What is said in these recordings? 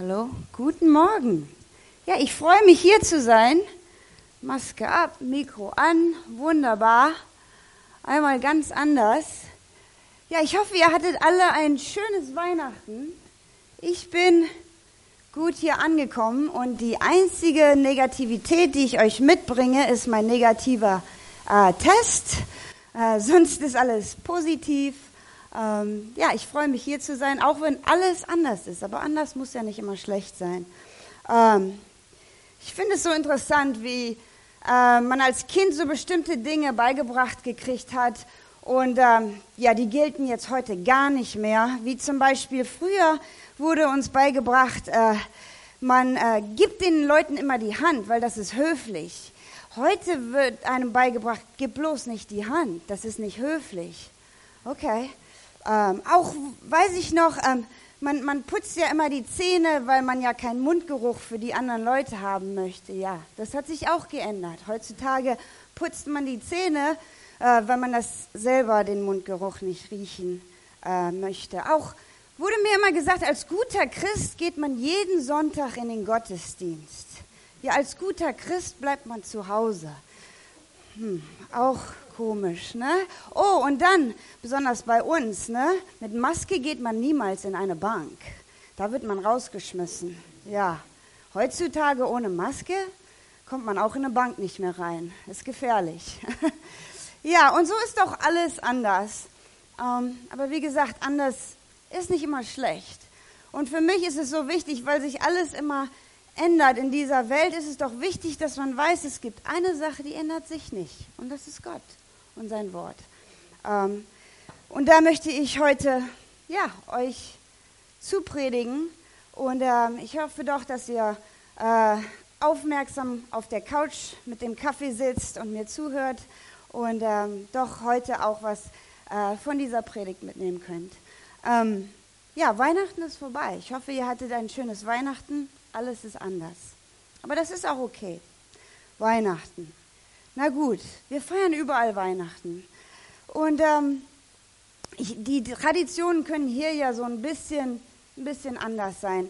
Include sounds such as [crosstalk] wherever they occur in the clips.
Hallo, guten Morgen. Ja, ich freue mich hier zu sein. Maske ab, Mikro an, wunderbar. Einmal ganz anders. Ja, ich hoffe, ihr hattet alle ein schönes Weihnachten. Ich bin gut hier angekommen und die einzige Negativität, die ich euch mitbringe, ist mein negativer äh, Test. Äh, sonst ist alles positiv. Ähm, ja, ich freue mich hier zu sein, auch wenn alles anders ist. Aber anders muss ja nicht immer schlecht sein. Ähm, ich finde es so interessant, wie äh, man als Kind so bestimmte Dinge beigebracht gekriegt hat. Und ähm, ja, die gelten jetzt heute gar nicht mehr. Wie zum Beispiel früher wurde uns beigebracht, äh, man äh, gibt den Leuten immer die Hand, weil das ist höflich. Heute wird einem beigebracht, gib bloß nicht die Hand, das ist nicht höflich. Okay. Ähm, auch weiß ich noch, ähm, man, man putzt ja immer die Zähne, weil man ja keinen Mundgeruch für die anderen Leute haben möchte. Ja, das hat sich auch geändert. Heutzutage putzt man die Zähne, äh, weil man das selber den Mundgeruch nicht riechen äh, möchte. Auch wurde mir immer gesagt, als guter Christ geht man jeden Sonntag in den Gottesdienst. Ja, als guter Christ bleibt man zu Hause. Hm, auch komisch, ne? Oh, und dann, besonders bei uns, ne? Mit Maske geht man niemals in eine Bank. Da wird man rausgeschmissen. Ja. Heutzutage ohne Maske kommt man auch in eine Bank nicht mehr rein. Ist gefährlich. [laughs] ja, und so ist doch alles anders. Ähm, aber wie gesagt, anders ist nicht immer schlecht. Und für mich ist es so wichtig, weil sich alles immer ändert in dieser Welt, ist es doch wichtig, dass man weiß, es gibt eine Sache, die ändert sich nicht. Und das ist Gott und sein Wort. Ähm, und da möchte ich heute ja, euch zupredigen. Und ähm, ich hoffe doch, dass ihr äh, aufmerksam auf der Couch mit dem Kaffee sitzt und mir zuhört und ähm, doch heute auch was äh, von dieser Predigt mitnehmen könnt. Ähm, ja, Weihnachten ist vorbei. Ich hoffe, ihr hattet ein schönes Weihnachten alles ist anders. Aber das ist auch okay. Weihnachten. Na gut, wir feiern überall Weihnachten. Und ähm, ich, die Traditionen können hier ja so ein bisschen, ein bisschen anders sein.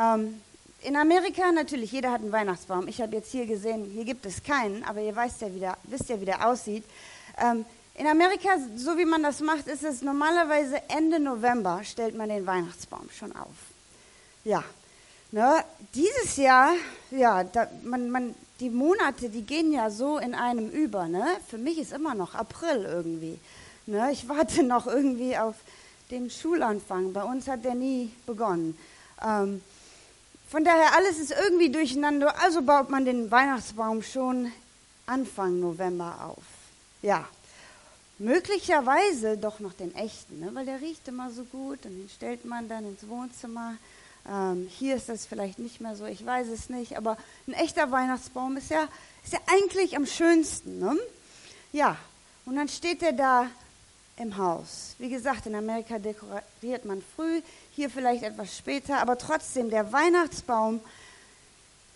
Ähm, in Amerika natürlich, jeder hat einen Weihnachtsbaum. Ich habe jetzt hier gesehen, hier gibt es keinen, aber ihr weißt ja, wie der, wisst ja, wie der aussieht. Ähm, in Amerika, so wie man das macht, ist es normalerweise Ende November stellt man den Weihnachtsbaum schon auf. Ja, Ne, dieses Jahr, ja, da, man, man, die Monate, die gehen ja so in einem über. Ne? Für mich ist immer noch April irgendwie. Ne? Ich warte [laughs] noch irgendwie auf den Schulanfang. Bei uns hat der nie begonnen. Ähm, von daher, alles ist irgendwie durcheinander. Also baut man den Weihnachtsbaum schon Anfang November auf. Ja, möglicherweise doch noch den echten, ne? weil der riecht immer so gut und den stellt man dann ins Wohnzimmer. Ähm, hier ist das vielleicht nicht mehr so, ich weiß es nicht, aber ein echter Weihnachtsbaum ist ja, ist ja eigentlich am schönsten. Ne? Ja, und dann steht er da im Haus. Wie gesagt, in Amerika dekoriert man früh, hier vielleicht etwas später, aber trotzdem, der Weihnachtsbaum,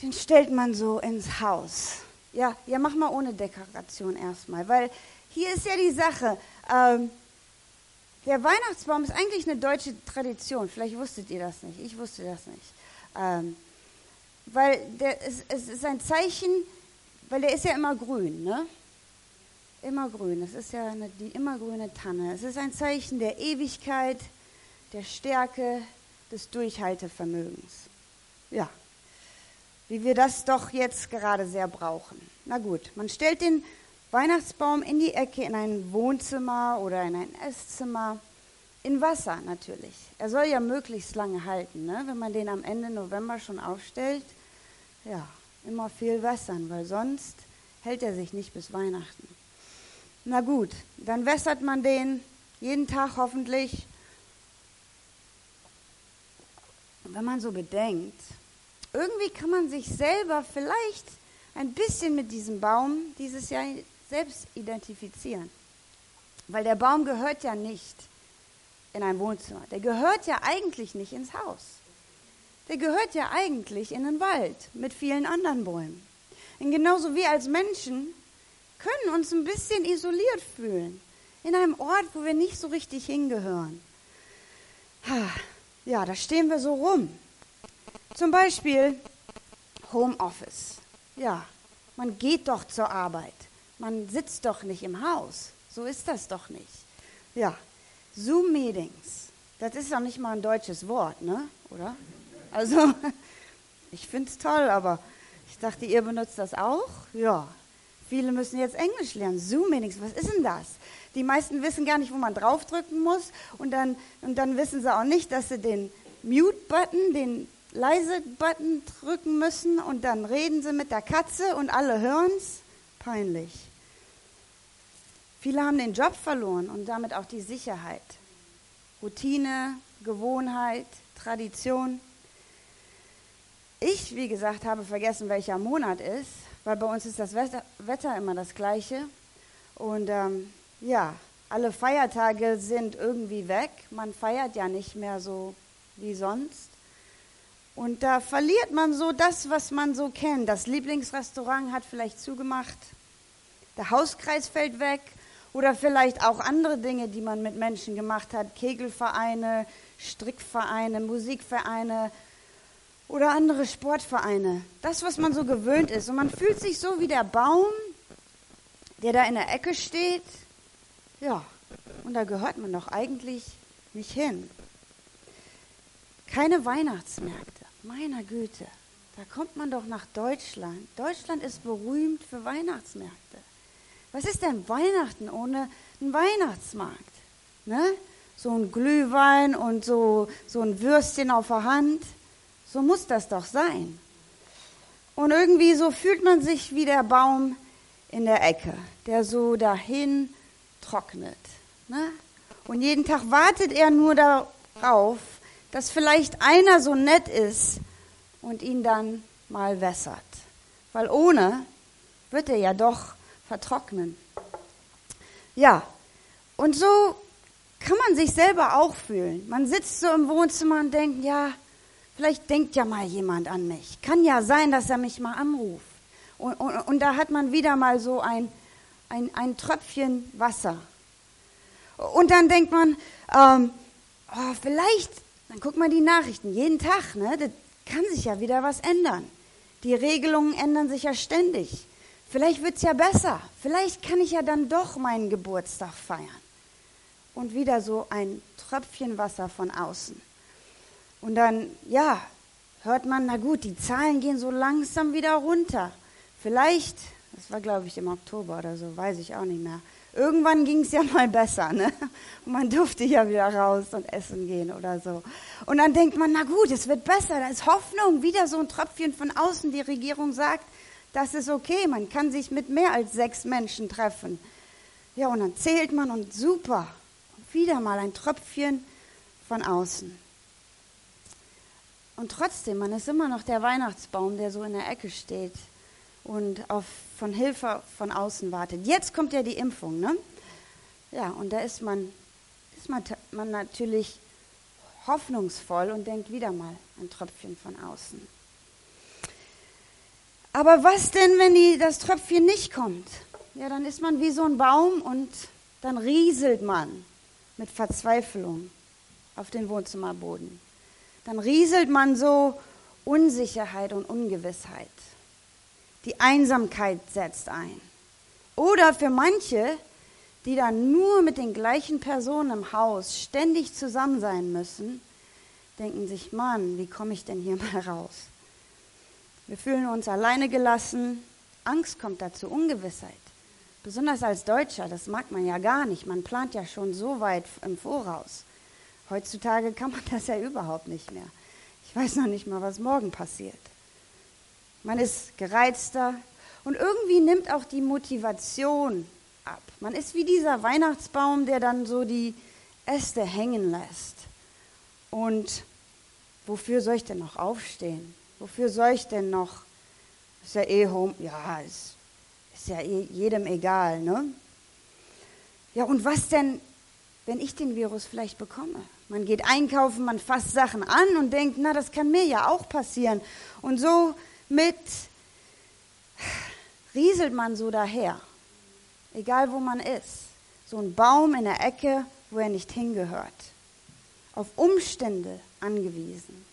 den stellt man so ins Haus. Ja, ja, mach mal ohne Dekoration erstmal, weil hier ist ja die Sache. Ähm, der Weihnachtsbaum ist eigentlich eine deutsche Tradition. Vielleicht wusstet ihr das nicht. Ich wusste das nicht. Ähm, weil der, es, es ist ein Zeichen, weil der ist ja immer grün, ne? Immer grün. Es ist ja eine, die immergrüne Tanne. Es ist ein Zeichen der Ewigkeit, der Stärke, des Durchhaltevermögens. Ja, wie wir das doch jetzt gerade sehr brauchen. Na gut, man stellt den Weihnachtsbaum in die Ecke in ein Wohnzimmer oder in ein Esszimmer. In Wasser natürlich. Er soll ja möglichst lange halten. Ne? Wenn man den am Ende November schon aufstellt, ja, immer viel wässern, weil sonst hält er sich nicht bis Weihnachten. Na gut, dann wässert man den jeden Tag hoffentlich. Wenn man so bedenkt, irgendwie kann man sich selber vielleicht ein bisschen mit diesem Baum dieses Jahr selbst identifizieren. Weil der Baum gehört ja nicht in ein Wohnzimmer. Der gehört ja eigentlich nicht ins Haus. Der gehört ja eigentlich in den Wald mit vielen anderen Bäumen. Und genauso wie als Menschen können uns ein bisschen isoliert fühlen. In einem Ort, wo wir nicht so richtig hingehören. Ja, da stehen wir so rum. Zum Beispiel Homeoffice. Ja, man geht doch zur Arbeit. Man sitzt doch nicht im Haus. So ist das doch nicht. Ja, Zoom-Meetings. Das ist doch nicht mal ein deutsches Wort, ne? Oder? Also, [laughs] ich finde es toll, aber ich dachte, ihr benutzt das auch? Ja. Viele müssen jetzt Englisch lernen. Zoom-Meetings, was ist denn das? Die meisten wissen gar nicht, wo man draufdrücken muss. Und dann, und dann wissen sie auch nicht, dass sie den Mute-Button, den Leise-Button drücken müssen. Und dann reden sie mit der Katze und alle hören es. Peinlich. Viele haben den Job verloren und damit auch die Sicherheit. Routine, Gewohnheit, Tradition. Ich, wie gesagt, habe vergessen, welcher Monat ist, weil bei uns ist das Wetter immer das gleiche. Und ähm, ja, alle Feiertage sind irgendwie weg. Man feiert ja nicht mehr so wie sonst. Und da verliert man so das, was man so kennt. Das Lieblingsrestaurant hat vielleicht zugemacht. Der Hauskreis fällt weg. Oder vielleicht auch andere Dinge, die man mit Menschen gemacht hat. Kegelvereine, Strickvereine, Musikvereine oder andere Sportvereine. Das, was man so gewöhnt ist. Und man fühlt sich so wie der Baum, der da in der Ecke steht. Ja, und da gehört man doch eigentlich nicht hin. Keine Weihnachtsmärkte. Meiner Güte, da kommt man doch nach Deutschland. Deutschland ist berühmt für Weihnachtsmärkte. Was ist denn Weihnachten ohne einen Weihnachtsmarkt? Ne? So ein Glühwein und so, so ein Würstchen auf der Hand. So muss das doch sein. Und irgendwie so fühlt man sich wie der Baum in der Ecke, der so dahin trocknet. Ne? Und jeden Tag wartet er nur darauf, dass vielleicht einer so nett ist und ihn dann mal wässert. Weil ohne wird er ja doch vertrocknen. Ja, und so kann man sich selber auch fühlen. Man sitzt so im Wohnzimmer und denkt, ja, vielleicht denkt ja mal jemand an mich. Kann ja sein, dass er mich mal anruft. Und, und, und da hat man wieder mal so ein, ein, ein Tröpfchen Wasser. Und dann denkt man, ähm, oh, vielleicht, dann guckt man die Nachrichten jeden Tag, ne? Das kann sich ja wieder was ändern. Die Regelungen ändern sich ja ständig. Vielleicht wird es ja besser. Vielleicht kann ich ja dann doch meinen Geburtstag feiern. Und wieder so ein Tröpfchen Wasser von außen. Und dann, ja, hört man, na gut, die Zahlen gehen so langsam wieder runter. Vielleicht, das war glaube ich im Oktober oder so, weiß ich auch nicht mehr. Irgendwann ging es ja [laughs] mal besser, ne? Und man durfte ja wieder raus und essen gehen oder so. Und dann denkt man, na gut, es wird besser, da ist Hoffnung, wieder so ein Tröpfchen von außen. Die Regierung sagt, das ist okay, man kann sich mit mehr als sechs Menschen treffen. Ja, und dann zählt man und super. Wieder mal ein Tröpfchen von außen. Und trotzdem, man ist immer noch der Weihnachtsbaum, der so in der Ecke steht und auf, von Hilfe von außen wartet. Jetzt kommt ja die Impfung, ne? Ja, und da ist man, ist man, man natürlich hoffnungsvoll und denkt wieder mal ein Tröpfchen von außen. Aber was denn, wenn die, das Tröpfchen nicht kommt? Ja, dann ist man wie so ein Baum und dann rieselt man mit Verzweiflung auf den Wohnzimmerboden. Dann rieselt man so Unsicherheit und Ungewissheit. Die Einsamkeit setzt ein. Oder für manche, die dann nur mit den gleichen Personen im Haus ständig zusammen sein müssen, denken sich, Mann, wie komme ich denn hier mal raus? Wir fühlen uns alleine gelassen. Angst kommt dazu, Ungewissheit. Besonders als Deutscher, das mag man ja gar nicht. Man plant ja schon so weit im Voraus. Heutzutage kann man [laughs] das ja überhaupt nicht mehr. Ich weiß noch nicht mal, was morgen passiert. Man ist gereizter und irgendwie nimmt auch die Motivation ab. Man ist wie dieser Weihnachtsbaum, der dann so die Äste hängen lässt. Und wofür soll ich denn noch aufstehen? Wofür soll ich denn noch? Ist ja eh home. Ja, ist, ist ja eh jedem egal, ne? Ja, und was denn, wenn ich den Virus vielleicht bekomme? Man geht einkaufen, man fasst Sachen an und denkt, na, das kann mir ja auch passieren. Und so mit rieselt man so daher, egal wo man ist. So ein Baum in der Ecke, wo er nicht hingehört. Auf Umstände angewiesen.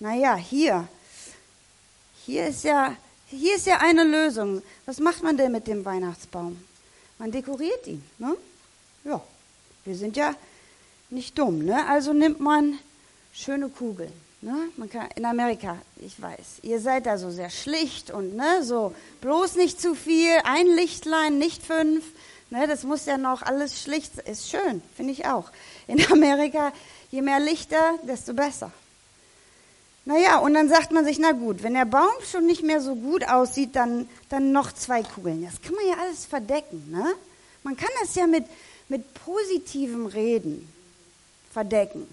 Naja, hier. Hier ist ja, hier ist ja eine Lösung. Was macht man denn mit dem Weihnachtsbaum? Man dekoriert ihn, ne? Ja. Wir sind ja nicht dumm, ne? Also nimmt man schöne Kugeln. Ne? Man kann, in Amerika, ich weiß, ihr seid da so sehr schlicht und ne, so bloß nicht zu viel, ein Lichtlein, nicht fünf. Ne, das muss ja noch alles schlicht, ist schön, finde ich auch. In Amerika, je mehr Lichter, desto besser. Naja, und dann sagt man sich, na gut, wenn der Baum schon nicht mehr so gut aussieht, dann, dann noch zwei Kugeln. Das kann man ja alles verdecken. Ne? Man kann das ja mit, mit positivem Reden verdecken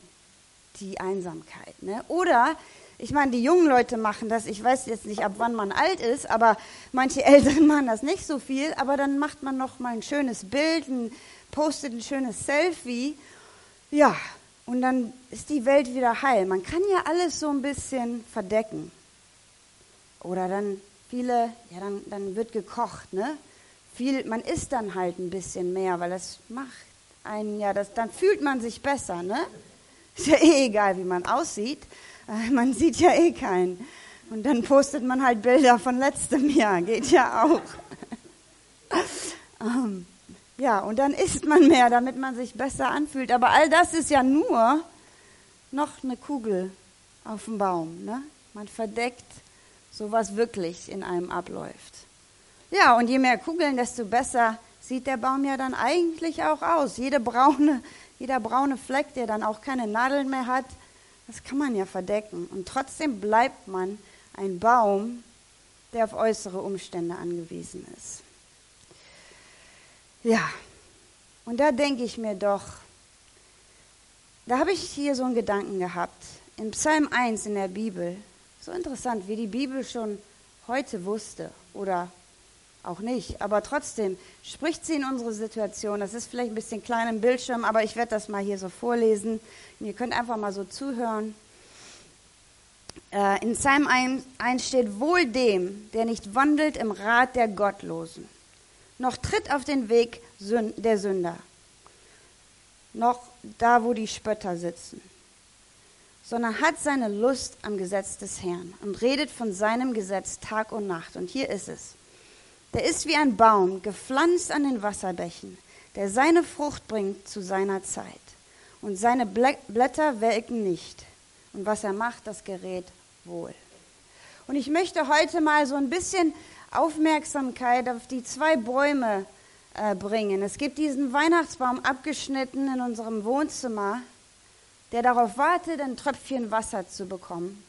die Einsamkeit. Ne? Oder, ich meine, die jungen Leute machen das, ich weiß jetzt nicht, ab wann man alt ist, aber manche [laughs] Eltern machen das nicht so viel, aber dann macht man noch mal ein schönes Bild, ein, postet ein schönes Selfie. Ja, und dann ist die Welt wieder heil. Man kann ja alles so ein bisschen verdecken. Oder dann viele, ja, dann, dann wird gekocht, ne? Viel, man isst dann halt ein bisschen mehr, weil das macht einen ja, das, dann fühlt man sich besser, ne? Ist ja eh egal, wie man aussieht. Äh, man sieht ja eh keinen. Und dann postet man halt Bilder von letztem Jahr. Geht ja auch. [laughs] ähm, ja, und dann isst man mehr, damit man sich besser anfühlt. Aber all das ist ja nur noch eine Kugel auf dem Baum. Ne? Man verdeckt so was wirklich in einem abläuft. Ja, und je mehr Kugeln, desto besser sieht der Baum ja dann eigentlich auch aus. Jede braune jeder braune Fleck, der dann auch keine Nadeln mehr hat, das kann man ja verdecken. Und trotzdem bleibt man ein Baum, der auf äußere Umstände angewiesen ist. Ja, und da denke ich mir doch, da habe ich hier so einen Gedanken gehabt. In Psalm 1 in der Bibel, so interessant, wie die Bibel schon heute wusste oder auch nicht. Aber trotzdem spricht sie in unsere Situation. Das ist vielleicht ein bisschen klein im Bildschirm, aber ich werde das mal hier so vorlesen. Und ihr könnt einfach mal so zuhören. Äh, in Psalm 1 steht, wohl dem, der nicht wandelt im Rat der Gottlosen, noch tritt auf den Weg der Sünder, noch da, wo die Spötter sitzen, sondern hat seine Lust am Gesetz des Herrn und redet von seinem Gesetz Tag und Nacht. Und hier ist es. Der ist wie ein Baum, gepflanzt an den Wasserbächen, der seine Frucht bringt zu seiner Zeit. Und seine Blätter welken nicht. Und was er macht, das gerät wohl. Und ich möchte heute mal so ein bisschen Aufmerksamkeit auf die zwei Bäume äh, bringen. Es gibt diesen Weihnachtsbaum abgeschnitten in unserem Wohnzimmer, der darauf wartet, ein Tröpfchen Wasser zu bekommen.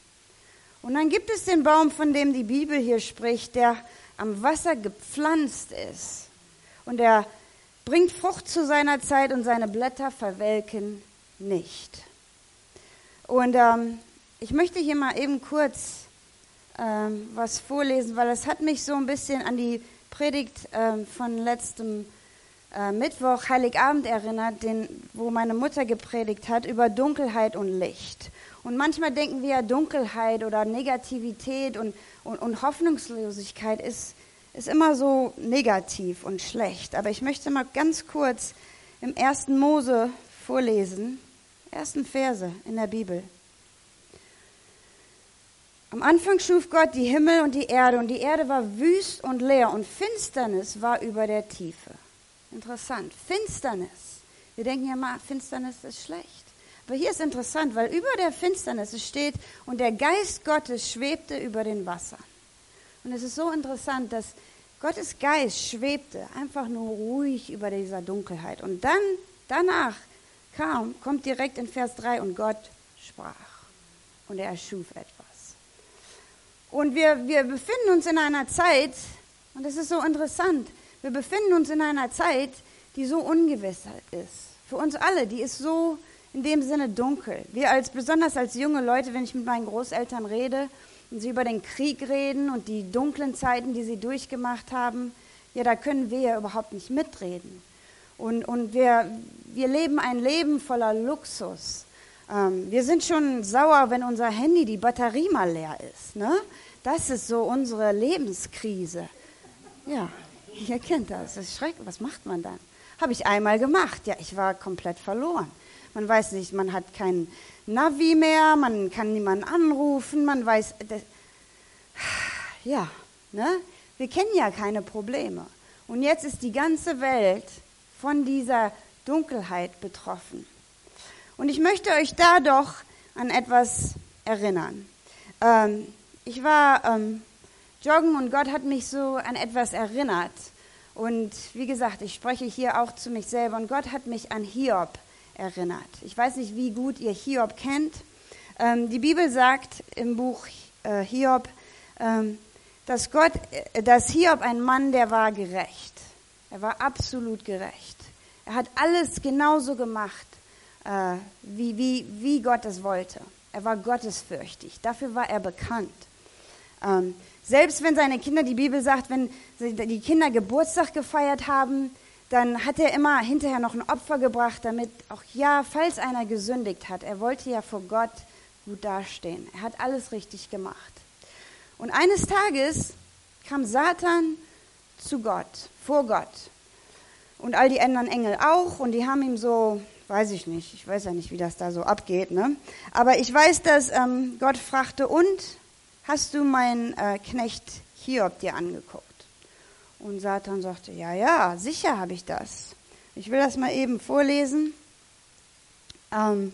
Und dann gibt es den Baum, von dem die Bibel hier spricht, der am Wasser gepflanzt ist und er bringt Frucht zu seiner Zeit und seine Blätter verwelken nicht. Und ähm, ich möchte hier mal eben kurz ähm, was vorlesen, weil es hat mich so ein bisschen an die Predigt ähm, von letztem äh, Mittwoch, Heiligabend erinnert, den, wo meine Mutter gepredigt hat über Dunkelheit und Licht. Und manchmal denken wir ja, Dunkelheit oder Negativität und, und, und Hoffnungslosigkeit ist, ist immer so negativ und schlecht. Aber ich möchte mal ganz kurz im ersten Mose vorlesen, ersten Verse in der Bibel. Am Anfang schuf Gott die Himmel und die Erde und die Erde war wüst und leer und Finsternis war über der Tiefe. Interessant. Finsternis. Wir denken ja mal, Finsternis ist schlecht. Aber hier ist interessant, weil über der Finsternis steht, und der Geist Gottes schwebte über den Wassern. Und es ist so interessant, dass Gottes Geist schwebte einfach nur ruhig über dieser Dunkelheit. Und dann, danach kam, kommt direkt in Vers 3, und Gott sprach. Und er erschuf etwas. Und wir, wir befinden uns in einer Zeit, und es ist so interessant, wir befinden uns in einer Zeit, die so ungewiss ist. Für uns alle, die ist so in dem Sinne dunkel. Wir als, besonders als junge Leute, wenn ich mit meinen Großeltern rede und sie über den Krieg reden und die dunklen Zeiten, die sie durchgemacht haben, ja, da können wir ja überhaupt nicht mitreden. Und, und wir, wir leben ein Leben voller Luxus. Ähm, wir sind schon sauer, wenn unser Handy die Batterie mal leer ist. Ne? Das ist so unsere Lebenskrise. Ja, ihr kennt das. Das ist schrecklich. Was macht man dann? Habe ich einmal gemacht. Ja, ich war komplett verloren. Man weiß nicht, man hat kein Navi mehr, man kann niemanden anrufen, man weiß, das, ja, ne? Wir kennen ja keine Probleme. Und jetzt ist die ganze Welt von dieser Dunkelheit betroffen. Und ich möchte euch da doch an etwas erinnern. Ähm, ich war ähm, joggen und Gott hat mich so an etwas erinnert. Und wie gesagt, ich spreche hier auch zu mich selber und Gott hat mich an Hiob erinnert. Ich weiß nicht, wie gut ihr Hiob kennt. Ähm, die Bibel sagt im Buch äh, Hiob, ähm, dass Gott, äh, dass Hiob ein Mann, der war gerecht. Er war absolut gerecht. Er hat alles genauso gemacht, äh, wie, wie, wie Gott es wollte. Er war gottesfürchtig. Dafür war er bekannt. Ähm, selbst wenn seine Kinder, die Bibel sagt, wenn die Kinder Geburtstag gefeiert haben, dann hat er immer hinterher noch ein Opfer gebracht, damit auch ja, falls einer gesündigt hat, er wollte ja vor Gott gut dastehen. Er hat alles richtig gemacht. Und eines Tages kam Satan zu Gott, vor Gott. Und all die anderen Engel auch. Und die haben ihm so, weiß ich nicht, ich weiß ja nicht, wie das da so abgeht. Ne? Aber ich weiß, dass ähm, Gott fragte, und hast du meinen äh, Knecht Hiob dir angeguckt? Und Satan sagte, ja, ja, sicher habe ich das. Ich will das mal eben vorlesen. Ähm,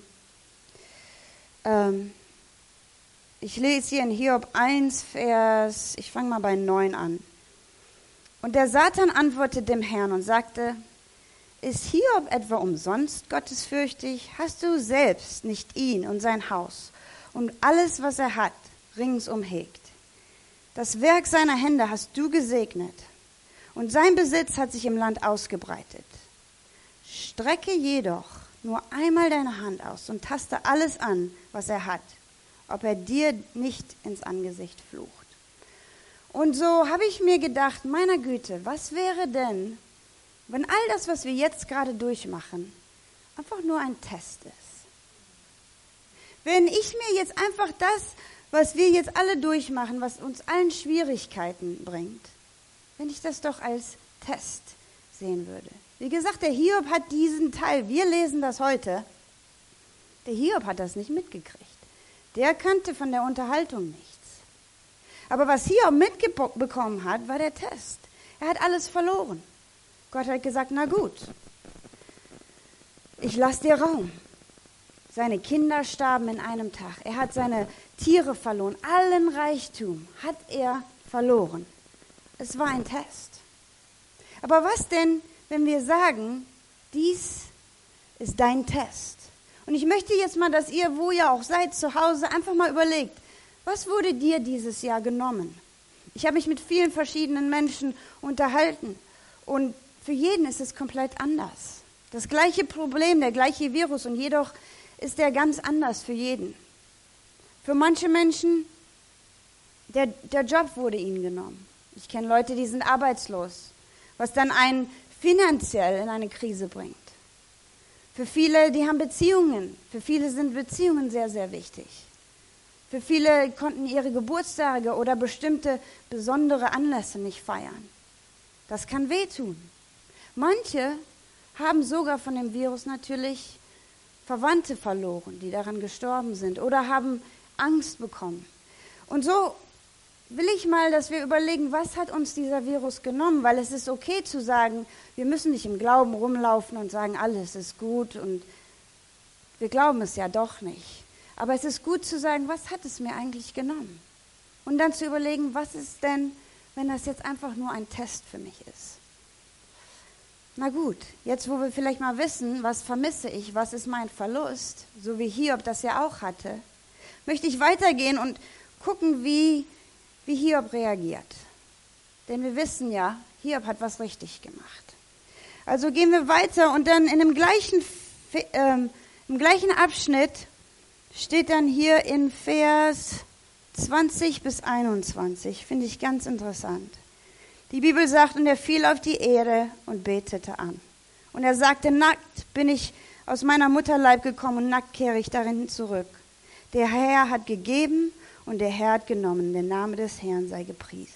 ähm, ich lese hier in Hiob 1, Vers, ich fange mal bei 9 an. Und der Satan antwortete dem Herrn und sagte, ist Hiob etwa umsonst gottesfürchtig? Hast du selbst nicht ihn und sein Haus und alles, was er hat, ringsum hegt? Das Werk seiner Hände hast du gesegnet und sein Besitz hat sich im Land ausgebreitet. Strecke jedoch nur einmal deine Hand aus und taste alles an, was er hat, ob er dir nicht ins Angesicht flucht. Und so habe ich mir gedacht, meiner Güte, was wäre denn, wenn all das, was wir jetzt gerade durchmachen, einfach nur ein Test ist? Wenn ich mir jetzt einfach das, was wir jetzt alle durchmachen, was uns allen Schwierigkeiten bringt, wenn ich das doch als Test sehen würde. Wie gesagt, der Hiob hat diesen Teil, wir lesen das heute, der Hiob hat das nicht mitgekriegt. Der kannte von der Unterhaltung nichts. Aber was Hiob mitbekommen hat, war der Test. Er hat alles verloren. Gott hat gesagt, na gut, ich lasse dir Raum. Seine Kinder starben in einem Tag. Er hat seine Tiere verloren. Allen Reichtum hat er verloren. Es war ein Test. Aber was denn, wenn wir sagen, dies ist dein Test? Und ich möchte jetzt mal, dass ihr, wo ihr auch seid, zu Hause, einfach mal überlegt, was wurde dir dieses Jahr genommen? Ich habe mich mit vielen verschiedenen Menschen unterhalten und für jeden ist es komplett anders. Das gleiche Problem, der gleiche Virus und jedoch ist der ganz anders für jeden. Für manche Menschen, der, der Job wurde ihnen genommen. Ich kenne Leute, die sind arbeitslos, was dann einen finanziell in eine Krise bringt. Für viele, die haben Beziehungen. Für viele sind Beziehungen sehr, sehr wichtig. Für viele konnten ihre Geburtstage oder bestimmte besondere Anlässe nicht feiern. Das kann wehtun. Manche haben sogar von dem Virus natürlich Verwandte verloren, die daran gestorben sind oder haben Angst bekommen. Und so will ich mal, dass wir überlegen, was hat uns dieser Virus genommen, weil es ist okay zu sagen, wir müssen nicht im Glauben rumlaufen und sagen, alles ist gut und wir glauben es ja doch nicht. Aber es ist gut zu sagen, was hat es mir eigentlich genommen? Und dann zu überlegen, was ist denn, wenn das jetzt einfach nur ein Test für mich ist? Na gut, jetzt wo wir vielleicht mal wissen, was vermisse ich, was ist mein Verlust, so wie Hiob das ja auch hatte, möchte ich weitergehen und gucken, wie wie Hiob reagiert. Denn wir wissen ja, Hiob hat was richtig gemacht. Also gehen wir weiter und dann in dem gleichen, ähm, im gleichen Abschnitt steht dann hier in Vers 20 bis 21. Finde ich ganz interessant. Die Bibel sagt, und er fiel auf die Erde und betete an. Und er sagte, nackt bin ich aus meiner Mutterleib gekommen und nackt kehre ich darin zurück. Der Herr hat gegeben und der Herr hat genommen. Der Name des Herrn sei gepriesen.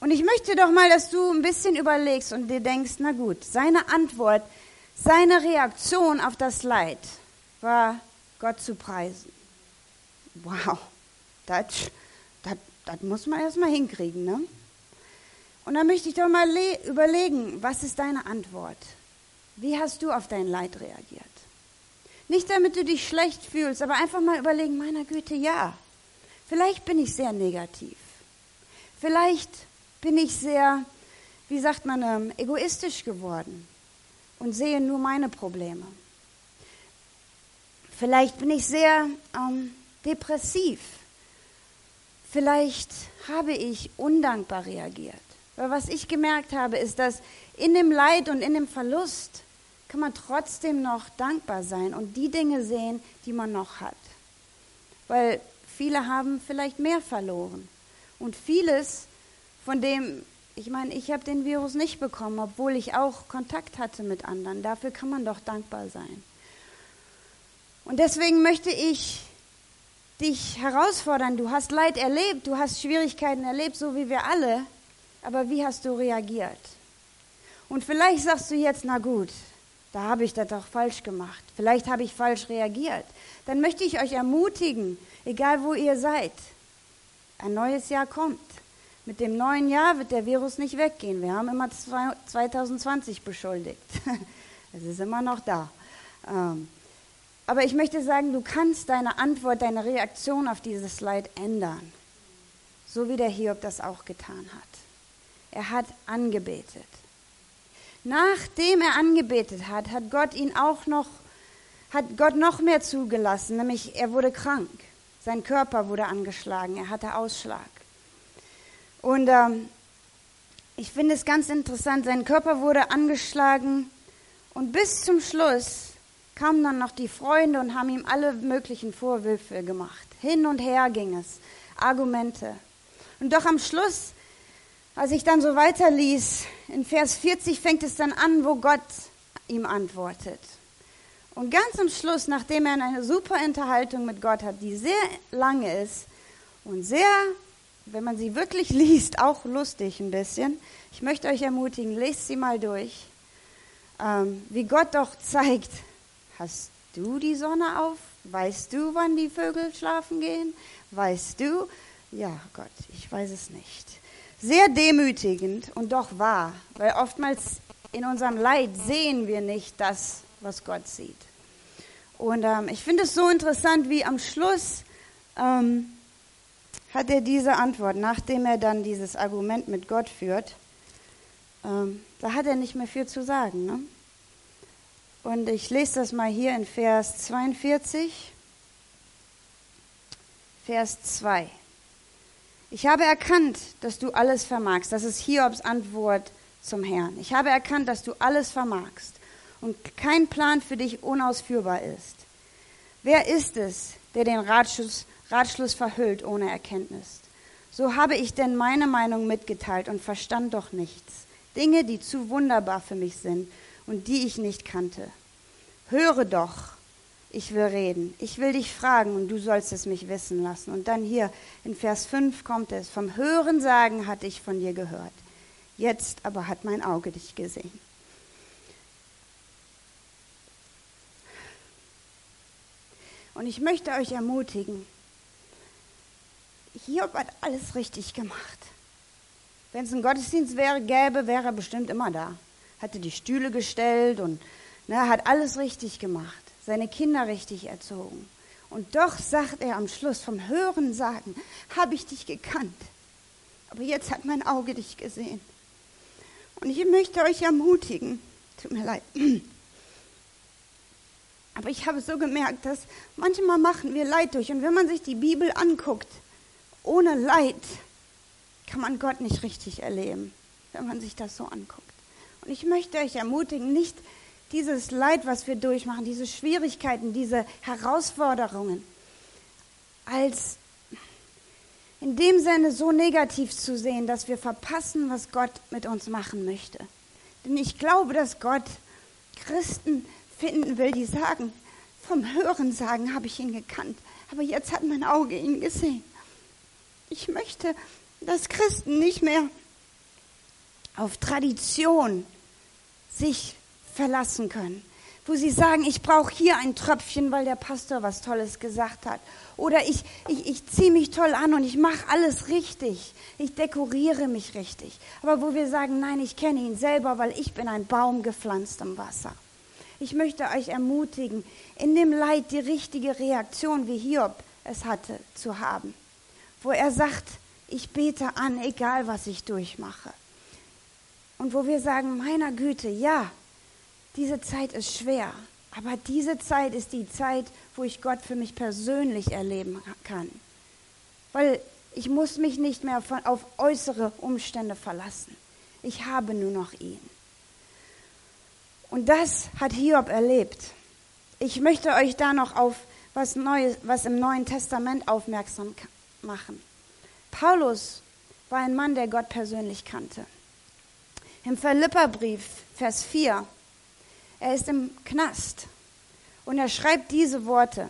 Und ich möchte doch mal, dass du ein bisschen überlegst und dir denkst, na gut, seine Antwort, seine Reaktion auf das Leid war Gott zu preisen. Wow, das muss man erstmal hinkriegen, ne? Und dann möchte ich doch mal überlegen, was ist deine Antwort? Wie hast du auf dein Leid reagiert? Nicht damit du dich schlecht fühlst, aber einfach mal überlegen, meiner Güte, ja. Vielleicht bin ich sehr negativ. Vielleicht bin ich sehr, wie sagt man, ähm, egoistisch geworden und sehe nur meine Probleme. Vielleicht bin ich sehr ähm, depressiv. Vielleicht habe ich undankbar reagiert. Weil was ich gemerkt habe, ist, dass in dem Leid und in dem Verlust kann man trotzdem noch dankbar sein und die Dinge sehen, die man noch hat. Weil viele haben vielleicht mehr verloren. Und vieles von dem, ich meine, ich habe den Virus nicht bekommen, obwohl ich auch Kontakt hatte mit anderen. Dafür kann man doch dankbar sein. Und deswegen möchte ich dich herausfordern. Du hast Leid erlebt, du hast Schwierigkeiten erlebt, so wie wir alle. Aber wie hast du reagiert? Und vielleicht sagst du jetzt, na gut, da habe ich das doch falsch gemacht. Vielleicht habe ich falsch reagiert. Dann möchte ich euch ermutigen, egal wo ihr seid, ein neues Jahr kommt. Mit dem neuen Jahr wird der Virus nicht weggehen. Wir haben immer 2020 beschuldigt. [laughs] Es ist immer noch da. Ähm, aber ich möchte sagen, du kannst deine Antwort, deine Reaktion auf dieses Leid ändern. So wie der Hiob das auch getan hat. Er hat angebetet. Nachdem er angebetet hat, hat Gott ihn auch noch, hat Gott noch mehr zugelassen, nämlich er wurde krank. Sein Körper wurde angeschlagen, er hatte Ausschlag. Und ähm, ich finde es ganz interessant, sein Körper wurde angeschlagen und bis zum Schluss kamen dann noch die Freunde und haben ihm alle möglichen Vorwürfe gemacht. Hin und her ging es, Argumente. Und doch am Schluss als ich dann so weiterließ, in Vers 40 fängt es dann an, wo Gott ihm antwortet. Und ganz am Schluss, nachdem er eine super Unterhaltung mit Gott hat, die sehr lange ist und sehr, wenn man sie wirklich liest, auch lustig ein bisschen, ich möchte euch ermutigen, lest sie mal durch, ähm, wie Gott doch zeigt, hast du die Sonne auf? Weißt du, wann die Vögel schlafen gehen? Weißt du? Ja, Gott, ich weiß es nicht sehr demütigend und doch wahr, weil oftmals in unserem Leid sehen wir nicht das, was Gott sieht. Und ähm, ich finde es so interessant, wie am Schluss ähm, hat er diese Antwort, nachdem er dann dieses Argument mit Gott führt, ähm, da hat er nicht mehr viel zu sagen. Ne? Und ich lese das mal hier in Vers 42, Vers 2. Ich habe erkannt, dass du alles vermagst. Das ist Hiobs Antwort zum Herrn. Ich habe erkannt, dass du alles vermagst und kein Plan für dich unausführbar ist. Wer ist es, der den Ratschluss, Ratschluss verhüllt ohne Erkenntnis? So habe ich denn meine Meinung mitgeteilt und verstand doch nichts. Dinge, die zu wunderbar für mich sind und die ich nicht kannte. Höre doch, ich will reden. Ich will dich fragen und du sollst es mich wissen lassen. Und dann hier in Vers 5 kommt es, vom Hören sagen hatte ich von dir gehört. Jetzt aber hat mein Auge dich gesehen. Und ich möchte euch ermutigen, Hiob hat alles richtig gemacht. Wenn es einen Gottesdienst wäre, gäbe, wäre er bestimmt immer da. Hatte die Stühle gestellt und ne, hat alles richtig gemacht seine Kinder richtig erzogen. Und doch sagt er am Schluss vom Hören sagen, habe ich dich gekannt. Aber jetzt hat mein Auge dich gesehen. Und ich möchte euch ermutigen, tut mir leid, [clears throat] aber ich habe so gemerkt, dass manchmal machen wir Leid durch. Und wenn man sich die Bibel anguckt, ohne Leid kann man Gott nicht richtig erleben, wenn man sich das so anguckt. Und ich möchte euch ermutigen, nicht dieses Leid, was wir durchmachen, diese Schwierigkeiten, diese Herausforderungen, als in dem Sinne so negativ zu sehen, dass wir verpassen, was Gott mit uns machen möchte. Denn ich glaube, dass Gott Christen finden will, die sagen, vom Hören sagen habe ich ihn gekannt, aber jetzt hat mein Auge ihn gesehen. Ich möchte, dass Christen nicht mehr auf Tradition sich verlassen können. wo sie sagen, ich brauche hier ein Tröpfchen, weil der Pastor was Tolles gesagt hat. Oder ich, ich, ich ziehe mich toll an und ich mache alles richtig. Ich dekoriere mich richtig. Aber wo wir sagen, nein, ich kenne ihn selber, weil ich bin ein Baum gepflanzt im Wasser. Ich möchte euch ermutigen, in dem Leid die richtige Reaktion, wie Hiob es hatte, zu haben. Wo er sagt, ich bete an, egal was ich durchmache. Und wo wir sagen, meiner Güte, ja, diese Zeit ist schwer, aber diese Zeit ist die Zeit, wo ich Gott für mich persönlich erleben kann. Weil ich muss mich nicht mehr von, auf äußere Umstände verlassen. Ich habe nur noch ihn. Und das hat Hiob erlebt. Ich möchte euch da noch auf was Neues, was im Neuen Testament aufmerksam machen. Paulus war ein Mann, der Gott persönlich kannte. Im Philipperbrief, Vers 4, er ist im Knast und er schreibt diese Worte.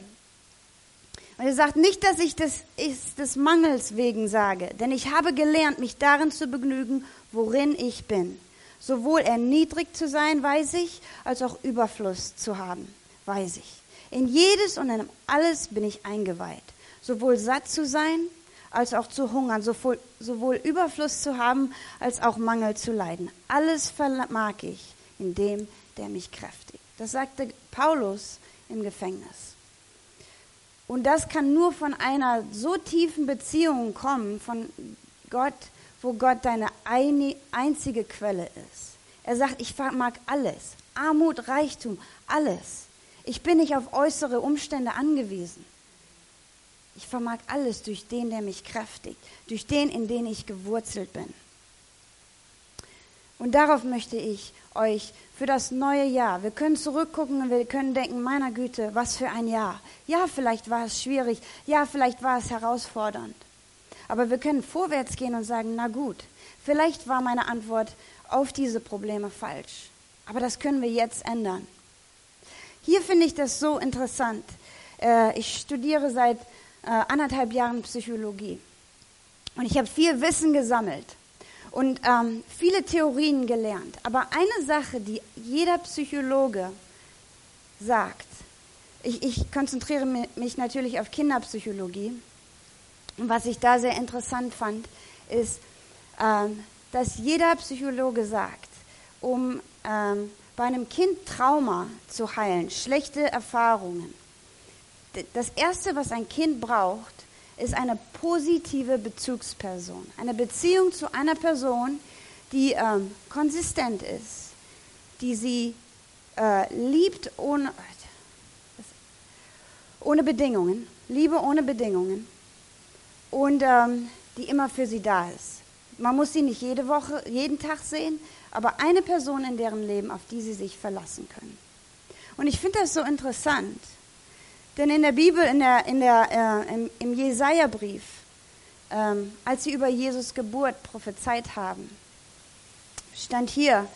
Und er sagt nicht, dass ich das ist des Mangels wegen sage, denn ich habe gelernt, mich darin zu begnügen, worin ich bin. Sowohl erniedrigt zu sein, weiß ich, als auch Überfluss zu haben, weiß ich. In jedes und in alles bin ich eingeweiht. Sowohl satt zu sein, als auch zu hungern, sowohl, sowohl Überfluss zu haben, als auch Mangel zu leiden. Alles vermag ich in dem, der mich kräftigt. Das sagte Paulus im Gefängnis. Und das kann nur von einer so tiefen Beziehung kommen, von Gott, wo Gott deine einzige Quelle ist. Er sagt, ich mag alles. Armut, Reichtum, alles. Ich bin nicht auf äußere Umstände angewiesen. Ich vermag alles durch den, der mich kräftigt, durch den, in den ich gewurzelt bin. Und darauf möchte ich euch für das neue Jahr. Wir können zurückgucken und wir können denken, meiner Güte, was für ein Jahr. Ja, vielleicht war es schwierig. Ja, vielleicht war es herausfordernd. Aber wir können vorwärts gehen und sagen, na gut, vielleicht war meine Antwort auf diese Probleme falsch. Aber das können wir jetzt ändern. Hier finde ich das so interessant. Äh, ich studiere seit äh, anderthalb Jahren Psychologie. Und ich habe viel Wissen gesammelt und ähm, viele Theorien gelernt. Aber eine Sache, die jeder Psychologe sagt, ich, ich konzentriere mich natürlich auf Kinderpsychologie. Und was ich da sehr interessant fand, ist, ähm, dass jeder Psychologe sagt, um ähm, bei einem Kind Trauma zu heilen, schlechte Erfahrungen, das Erste, was ein Kind braucht, ist eine positive Bezugsperson. Eine Beziehung zu einer Person, die ähm, konsistent ist, die sie äh, liebt ohne, ohne Bedingungen, Liebe ohne Bedingungen und ähm, die immer für sie da ist. Man muss sie nicht jede Woche, jeden Tag sehen, aber eine Person in deren Leben, auf die sie sich verlassen können. Und ich finde das so interessant, denn in der Bibel, in der, in der, äh, im, im Jesaja-Brief, ähm, als sie über Jesus Geburt prophezeit haben, stand hier,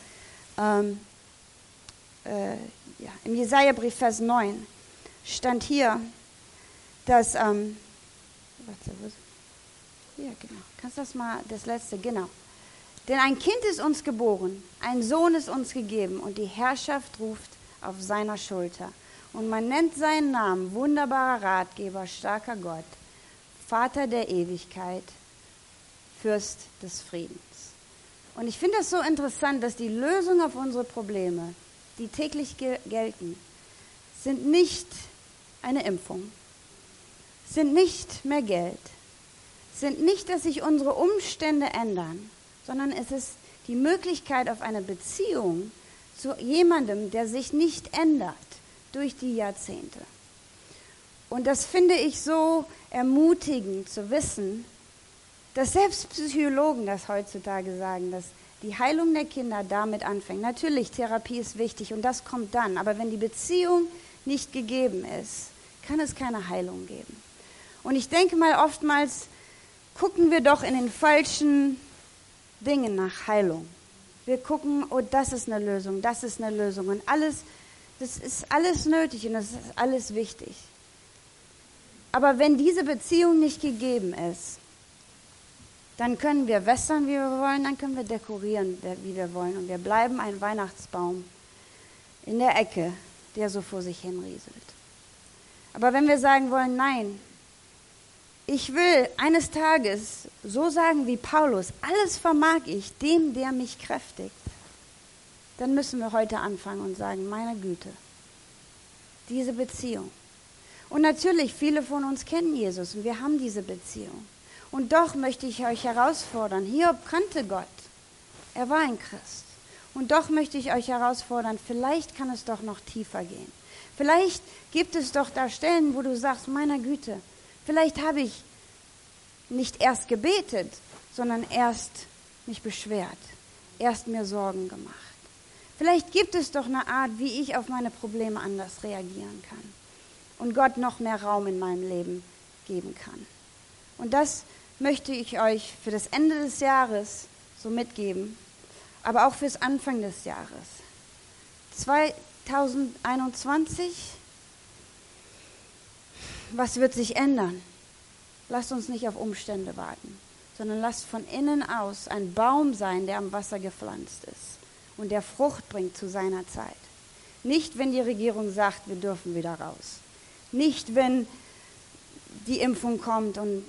ähm, äh, ja, im Jesaja-Brief, Vers 9, stand hier, dass, ähm, warte? Ja, genau. Kannst du das mal, das letzte, genau. Denn ein Kind ist uns geboren, ein Sohn ist uns gegeben und die Herrschaft ruft auf seiner Schulter. Und man nennt seinen Namen wunderbarer Ratgeber, starker Gott, Vater der Ewigkeit, Fürst des Friedens. Und ich finde das so interessant, dass die Lösung auf unsere Probleme, die täglich gelten, sind nicht eine Impfung, sind nicht mehr Geld, sind nicht, dass sich unsere Umstände ändern, sondern es ist die Möglichkeit auf eine Beziehung zu jemandem, der sich nicht ändert durch die Jahrzehnte. Und das finde ich so ermutigend zu wissen, dass selbst Psychologen das heutzutage sagen, dass die Heilung der Kinder damit anfängt. Natürlich, Therapie ist wichtig und das kommt dann, aber wenn die Beziehung nicht gegeben ist, kann es keine Heilung geben. Und ich denke mal, oftmals gucken wir doch in den falschen Dingen nach Heilung. Wir gucken, oh, das ist eine Lösung, das ist eine Lösung und alles das ist alles nötig und das ist alles wichtig. Aber wenn diese Beziehung nicht gegeben ist, dann können wir wässern, wie wir wollen, dann können wir dekorieren, wie wir wollen. Und wir bleiben ein Weihnachtsbaum in der Ecke der so vor sich hinrieselt. Aber wenn wir sagen wollen, nein, ich will eines Tages so sagen wie Paulus, alles vermag ich dem, der mich kräftigt, dann müssen wir heute anfangen und sagen, meine Güte, diese Beziehung. Und natürlich, viele von uns kennen Jesus und wir haben diese Beziehung. Und doch möchte ich euch herausfordern, Hiob kannte Gott. Er war ein Christ. Und doch möchte ich euch herausfordern, vielleicht kann es doch noch tiefer gehen. Vielleicht gibt es doch da Stellen, wo du sagst, meiner Güte, vielleicht habe ich nicht erst gebetet, sondern erst mich beschwert, erst mir Sorgen gemacht. Vielleicht gibt es doch eine Art, wie ich auf meine Probleme anders reagieren kann und Gott noch mehr Raum in meinem Leben geben kann. Und das möchte ich euch für das Ende des Jahres so mitgeben, aber auch fürs Anfang des Jahres. 2021, was wird sich ändern? Lasst uns nicht auf Umstände warten, sondern lasst von innen aus ein Baum sein, der am Wasser gepflanzt ist und der Frucht bringt zu seiner Zeit. Nicht, wenn die Regierung sagt, wir dürfen wieder raus. Nicht, wenn die Impfung kommt und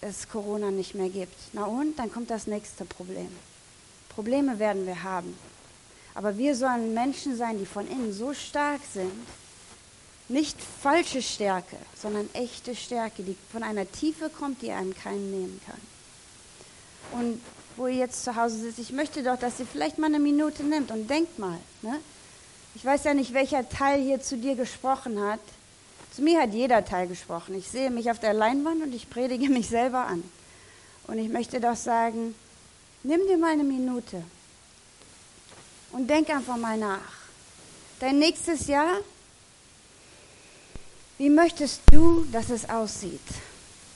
es Corona nicht mehr gibt. Na und, dann kommt das nächste Problem. Probleme werden wir haben. Aber wir sollen Menschen sein, die von innen so stark sind, nicht falsche Stärke, sondern echte Stärke, die von einer Tiefe kommt, die einem keinen nehmen kann. Und wo ihr jetzt zu Hause sitzt, ich möchte doch, dass ihr vielleicht mal eine Minute nimmt und denkt mal. Ne? Ich weiß ja nicht, welcher Teil hier zu dir gesprochen hat. Zu mir hat jeder Teil gesprochen. Ich sehe mich auf der Leinwand und ich predige mich selber an. Und ich möchte doch sagen, nimm dir mal eine Minute und denk einfach mal nach. Dein nächstes Jahr, wie möchtest du, dass es aussieht?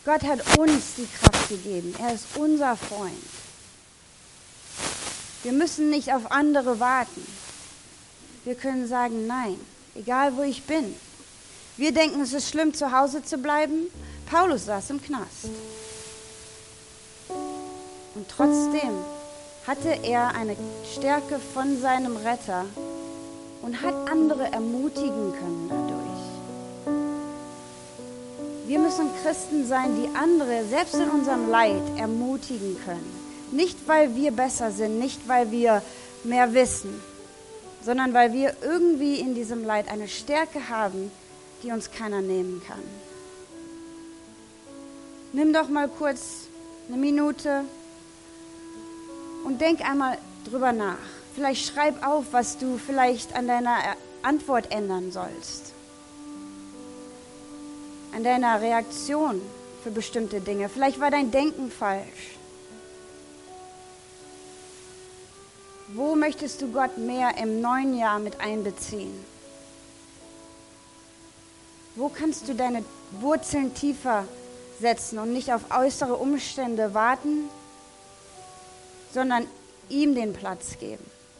Gott hat uns die Kraft gegeben. Er ist unser Freund. Wir müssen nicht auf andere warten. Wir können sagen, nein, egal wo ich bin. Wir denken, es ist schlimm, zu Hause zu bleiben. Paulus saß im Knast. Und trotzdem hatte er eine Stärke von seinem Retter und hat andere ermutigen können dadurch. Wir müssen Christen sein, die andere, selbst in unserem Leid, ermutigen können. Nicht, weil wir besser sind, nicht, weil wir mehr wissen, sondern weil wir irgendwie in diesem Leid eine Stärke haben, die uns keiner nehmen kann. Nimm doch mal kurz eine Minute und denk einmal drüber nach. Vielleicht schreib auf, was du vielleicht an deiner Antwort ändern sollst. An deiner Reaktion für bestimmte Dinge. Vielleicht war dein Denken falsch. Wo möchtest du Gott mehr im neuen Jahr mit einbeziehen? Wo kannst du deine Wurzeln tiefer setzen und nicht auf äußere Umstände warten, sondern ihm den Platz geben?